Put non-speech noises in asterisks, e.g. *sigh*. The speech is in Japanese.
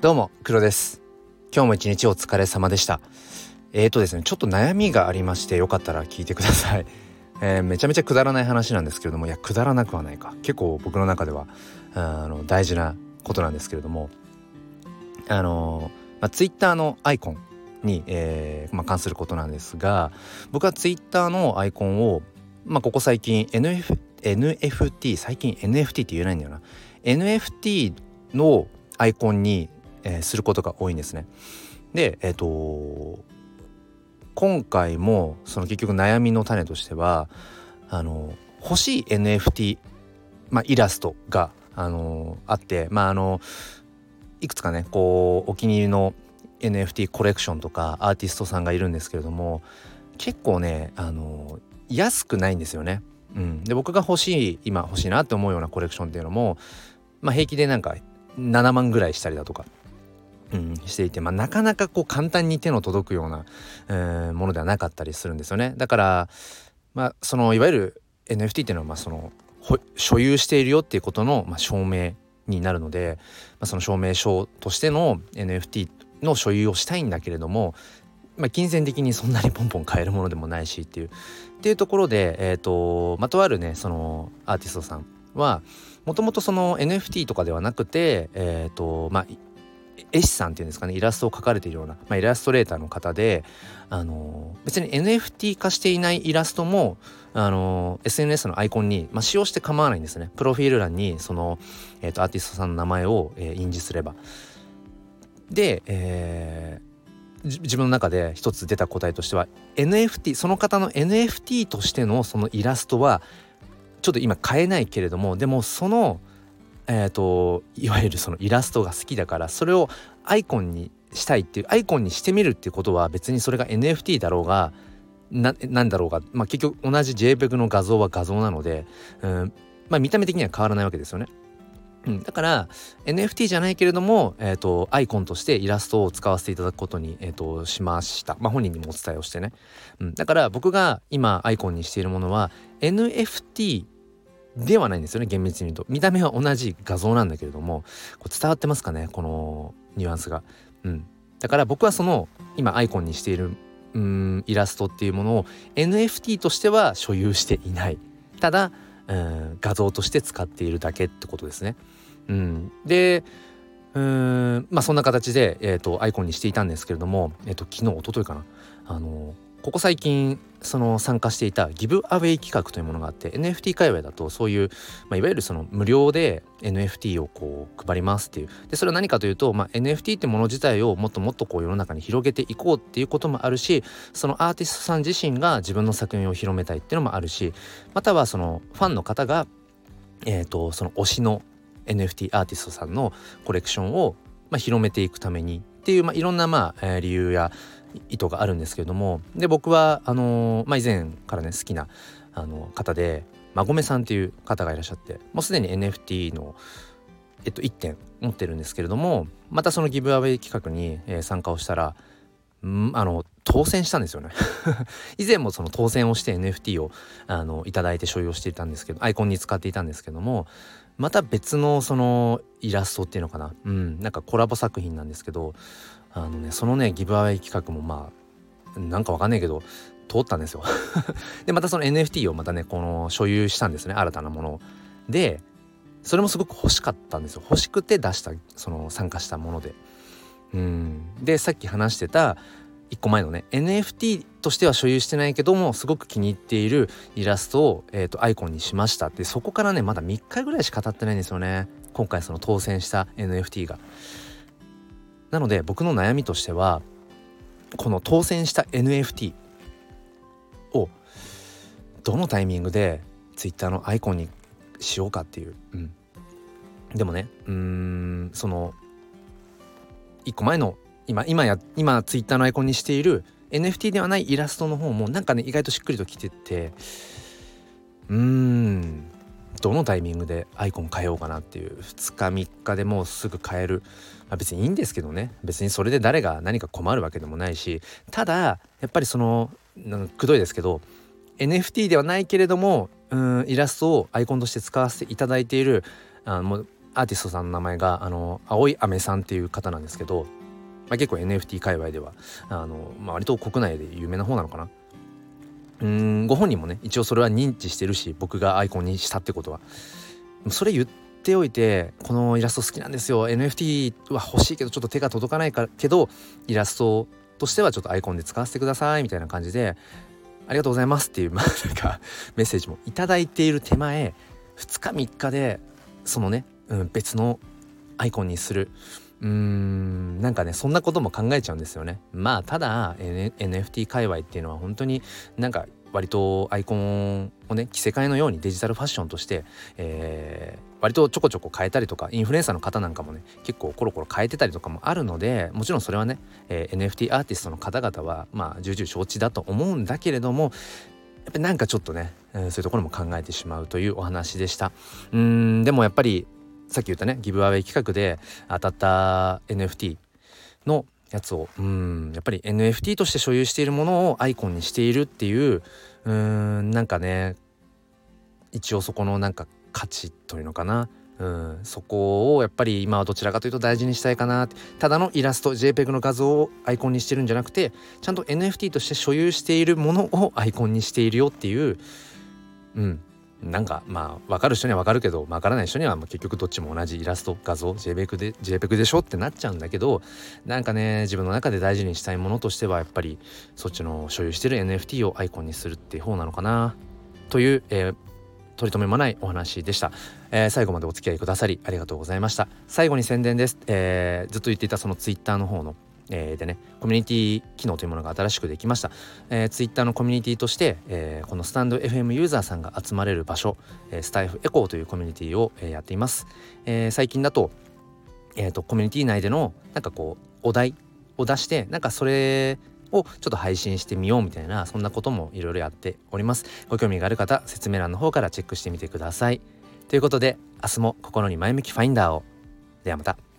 どうも黒です。今日も一日お疲れ様でした。えーとですねちょっと悩みがありましてよかったら聞いてください、*laughs* えー、めちゃめちゃくだらない話なんですけれどもいやくだらなくはないか。結構僕の中ではあの大事なことなんですけれどもあのまあ、ツイッターのアイコンに、えーまあ、関することなんですが僕はツイッターのアイコンを、まあ、ここ最近 NF NFT 最近 NFT って言えないんだよな。NFT のアイコンに、えー、することが多いんですね。でえっ、ー、と今回もその結局悩みの種としてはあの欲しい NFT、まあ、イラストがあのあってまああのいくつかねこうお気に入りの NFT コレクションとかアーティストさんがいるんですけれども結構ねあの安くないんですよね。うん、で僕が欲しい今欲しいなって思うようなコレクションっていうのも、まあ、平気でなんか7万ぐらいしたりだとか、うん、していて、まあ、なかなかこう簡単に手の届くような、えー、ものではなかったりするんですよね。だから、まあ、そのいわゆる NFT っていうのはまあその所有しているよっていうことのまあ証明になるので、まあ、その証明書としての NFT の所有をしたいんだけれども、まあ、金銭的にそんなにポンポン買えるものでもないしっていうっていうところで、えーとまあ、とあるねそのアーティストさんはもともとその NFT とかではなくてえ、ー、とまあ絵師さんっていうんですかねイラストを描かれているような、まあ、イラストレーターの方で、あの別に NFT 化していないイラストも、あの SNS のアイコンに、まあ、使用して構わないんですね。プロフィール欄にその、えーと、アーティストさんの名前を、えー、印字すれば。で、えー、自分の中で一つ出た答えとしては NFT その方の NFT としてのそのイラストはちょっと今買えないけれどもでもそのえーと、いわゆるそのイラストが好きだからそれをアイコンにしたいっていうアイコンにしてみるっていうことは別にそれが NFT だろうがなんだろうが、まあ、結局同じ JPEG の画像は画像なので、うんまあ、見た目的には変わらないわけですよね。うん、だから NFT じゃないけれども、えーと、アイコンとしてイラストを使わせていただくことに、えーと、しました、まあ、本人にもお伝えをしてね、うん、だから僕が今アイコンにしているものは NFT ではないんですよね厳密に言うと。見た目は同じ画像なんだけれどもこう伝わってますかねこのニュアンスが。うん、だから僕はその今アイコンにしているうんイラストっていうものを NFT としては所有していない。ただうん画像として使っているだけってことですね。うん、でうんまあそんな形で、えーと、アイコンにしていたんですけれども、えーと、昨日一昨日かな。あのここ最近その参加していたギブアウェイ企画というものがあって NFT 界隈だとそういう、まあ、いわゆるその無料で NFT をこう配りますっていう。でそれは何かというと、まあ、NFT ってもの自体をもっともっとこう世の中に広げていこうっていうこともあるしそのアーティストさん自身が自分の作品を広めたいっていうのもあるしまたはそのファンの方が、えーと、その推しの NFT アーティストさんのコレクションを、まあ、広めていくためにっていう、まあ、いろんな、まあ、理由や意図があるんですけれども。で僕はあのー、まあ、以前からね好きなあの方で馬込さんっていう方がいらっしゃってもうすでに NFT の、えっと、1点持ってるんですけれどもまたそのギブアウェイ企画に、えー、参加をしたらんあの当選したんですよね。*laughs* 以前もその当選をして NFT をあのいただいて所有していたんですけどアイコンに使っていたんですけどもまた別のそのイラストっていうのかな。うんなんかコラボ作品なんですけどあのねそのねギブアウェイ企画もまあなんかわかんないけど通ったんですよ。*laughs* でまたその NFT をまたねこの所有したんですね新たなものを。でそれもすごく欲しかったんですよ。欲しくて出したその参加したもので。うん。でさっき話してた1個前のね NFT としては所有してないけどもすごく気に入っているイラストを、えーと、アイコンにしました。ってそこからねまだ3日ぐらいしか経ってないんですよね。今回その当選した NFT が。なので僕の悩みとしてはこの当選した NFT をどのタイミングで Twitter のアイコンにしようかっていう、うん、でもねうんその1個前の今今や今 Twitter のアイコンにしている NFT ではないイラストの方もなんかね意外としっくりときててうーんどのタイミングでアイコン変えようかなっていう2日3日でもうすぐ変える、まあ、別にいいんですけどね。別にそれで誰が何か困るわけでもないし。ただやっぱりそのくどいですけど NFT ではないけれどもうんイラストをアイコンとして使わせていただいているあもうアーティストさんの名前があの青い飴さんっていう方なんですけど、まあ、結構 NFT 界隈ではあの、まあ、割と国内で有名な方なのかな。うんご本人もね一応それは認知してるし僕がアイコンにしたってことは。それ言っておいてこのイラスト好きなんですよ。NFT は欲しいけどちょっと手が届かないかけどイラストとしてはちょっとアイコンで使わせてくださいみたいな感じでありがとうございますっていうまあ *laughs* なんかメッセージも頂いている手前2日3日でそのね、うん、別のアイコンにする。うんなんかねそんなことも考えちゃうんですよね。まあただ、N、NFT 界隈っていうのは本当になんか割とアイコンをね着せ替えのようにデジタルファッションとして、えー、割とちょこちょこ変えたりとかインフルエンサーの方なんかもね結構コロコロ変えてたりとかもあるのでもちろんそれはね、えー、NFT アーティストの方々はまあ重々承知だと思うんだけれどもやっぱなんかちょっとね、えー、そういうところも考えてしまうというお話でした。うんでもやっぱりさっき言ったねギブアウェイ企画で当たった NFT のやつをうんやっぱり NFT として所有しているものをアイコンにしているっていううんなんかね一応そこのなんか価値というのかな。うんそこをやっぱり今はどちらかというと大事にしたいかな。ただのイラスト JPEG の画像をアイコンにしてるんじゃなくてちゃんと NFT として所有しているものをアイコンにしているよっていううんなんかまあ分かる人には分かるけど分からない人には結局どっちも同じイラスト画像 JPEG で JPEG でしょってなっちゃうんだけどなんかね自分の中で大事にしたいものとしてはやっぱりそっちの所有してる NFT をアイコンにするっていう方なのかなという、えー、取り留めもないお話でした、えー、最後までお付き合いくださりありがとうございました。最後に宣伝です、えー、ずっと言っていたその Twitter の方のえー、でねコミュニティ機能というものが新しくできました、えー、ツイッターのコミュニティとして、えー、このスタンド FM ユーザーさんが集まれる場所、え、スタイフエコーというコミュニティを、え、やっています、え、最近だと,、えーと、コミュニティ内でのなんかこうお題を出してなんかそれをちょっと配信してみようみたいなそんなこともいろいろやっております。ご興味がある方説明欄の方からチェックしてみてください。ということで明日も心に前向きファインダーを。ではまた。